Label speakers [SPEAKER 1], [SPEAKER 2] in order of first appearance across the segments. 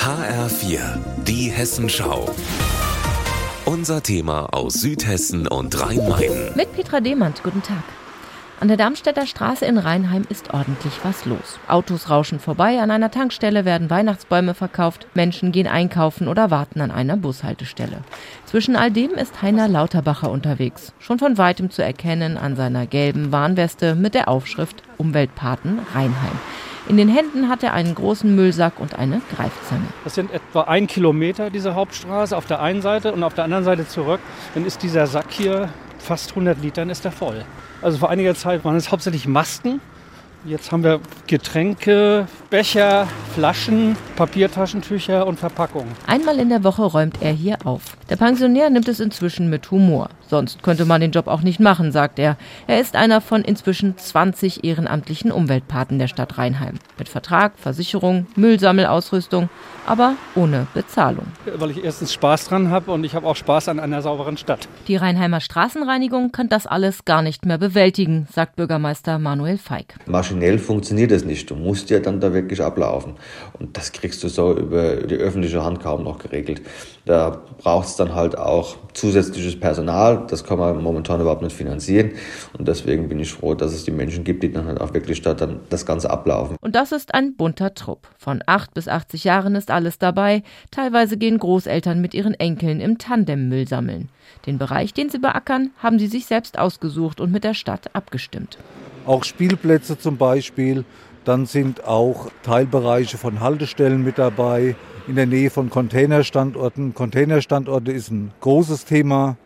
[SPEAKER 1] HR4, die Hessenschau. Unser Thema aus Südhessen und Rhein-Main.
[SPEAKER 2] Mit Petra Demand, guten Tag. An der Darmstädter Straße in Rheinheim ist ordentlich was los. Autos rauschen vorbei, an einer Tankstelle werden Weihnachtsbäume verkauft, Menschen gehen einkaufen oder warten an einer Bushaltestelle. Zwischen all dem ist Heiner Lauterbacher unterwegs, schon von weitem zu erkennen an seiner gelben Warnweste mit der Aufschrift Umweltpaten Rheinheim. In den Händen hat er einen großen Müllsack und eine Greifzange.
[SPEAKER 3] Das sind etwa ein Kilometer, diese Hauptstraße, auf der einen Seite und auf der anderen Seite zurück. Dann ist dieser Sack hier fast 100 Litern ist er voll. Also vor einiger Zeit waren es hauptsächlich Masken. Jetzt haben wir Getränke, Becher, Flaschen, Papiertaschentücher und Verpackungen.
[SPEAKER 2] Einmal in der Woche räumt er hier auf. Der Pensionär nimmt es inzwischen mit Humor. Sonst könnte man den Job auch nicht machen, sagt er. Er ist einer von inzwischen 20 ehrenamtlichen Umweltpaten der Stadt Rheinheim. Mit Vertrag, Versicherung, Müllsammelausrüstung, aber ohne Bezahlung.
[SPEAKER 3] Weil ich erstens Spaß dran habe und ich habe auch Spaß an einer sauberen Stadt.
[SPEAKER 2] Die Rheinheimer Straßenreinigung kann das alles gar nicht mehr bewältigen, sagt Bürgermeister Manuel Feig.
[SPEAKER 4] Maschinell funktioniert das nicht. Du musst ja dann da wirklich ablaufen. Und das kriegst du so über die öffentliche Hand kaum noch geregelt. Da braucht es dann halt auch zusätzliches Personal. Das kann man momentan überhaupt nicht finanzieren. Und deswegen bin ich froh, dass es die Menschen gibt, die dann halt auch wirklich da dann das Ganze ablaufen.
[SPEAKER 2] Und das ist ein bunter Trupp. Von 8 bis 80 Jahren ist alles dabei. Teilweise gehen Großeltern mit ihren Enkeln im Tandem Müll sammeln. Den Bereich, den sie beackern, haben sie sich selbst ausgesucht und mit der Stadt abgestimmt.
[SPEAKER 5] Auch Spielplätze zum Beispiel. Dann sind auch Teilbereiche von Haltestellen mit dabei in der Nähe von Containerstandorten. Containerstandorte ist ein großes Thema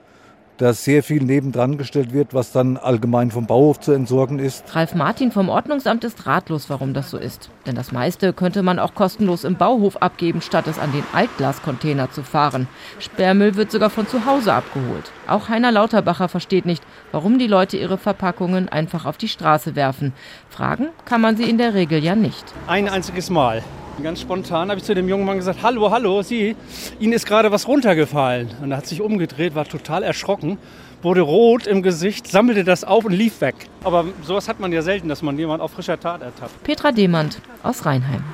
[SPEAKER 5] dass sehr viel nebendran gestellt wird, was dann allgemein vom Bauhof zu entsorgen ist.
[SPEAKER 2] Ralf Martin vom Ordnungsamt ist ratlos, warum das so ist. Denn das meiste könnte man auch kostenlos im Bauhof abgeben, statt es an den Altglascontainer zu fahren. Sperrmüll wird sogar von zu Hause abgeholt. Auch Heiner Lauterbacher versteht nicht, warum die Leute ihre Verpackungen einfach auf die Straße werfen. Fragen kann man sie in der Regel ja nicht.
[SPEAKER 3] Ein einziges Mal. Ganz spontan habe ich zu dem jungen Mann gesagt, hallo, hallo, Sie, Ihnen ist gerade was runtergefallen. Und er hat sich umgedreht, war total erschrocken, wurde rot im Gesicht, sammelte das auf und lief weg. Aber sowas hat man ja selten, dass man jemand auf frischer Tat ertappt.
[SPEAKER 2] Petra Demand aus Rheinheim.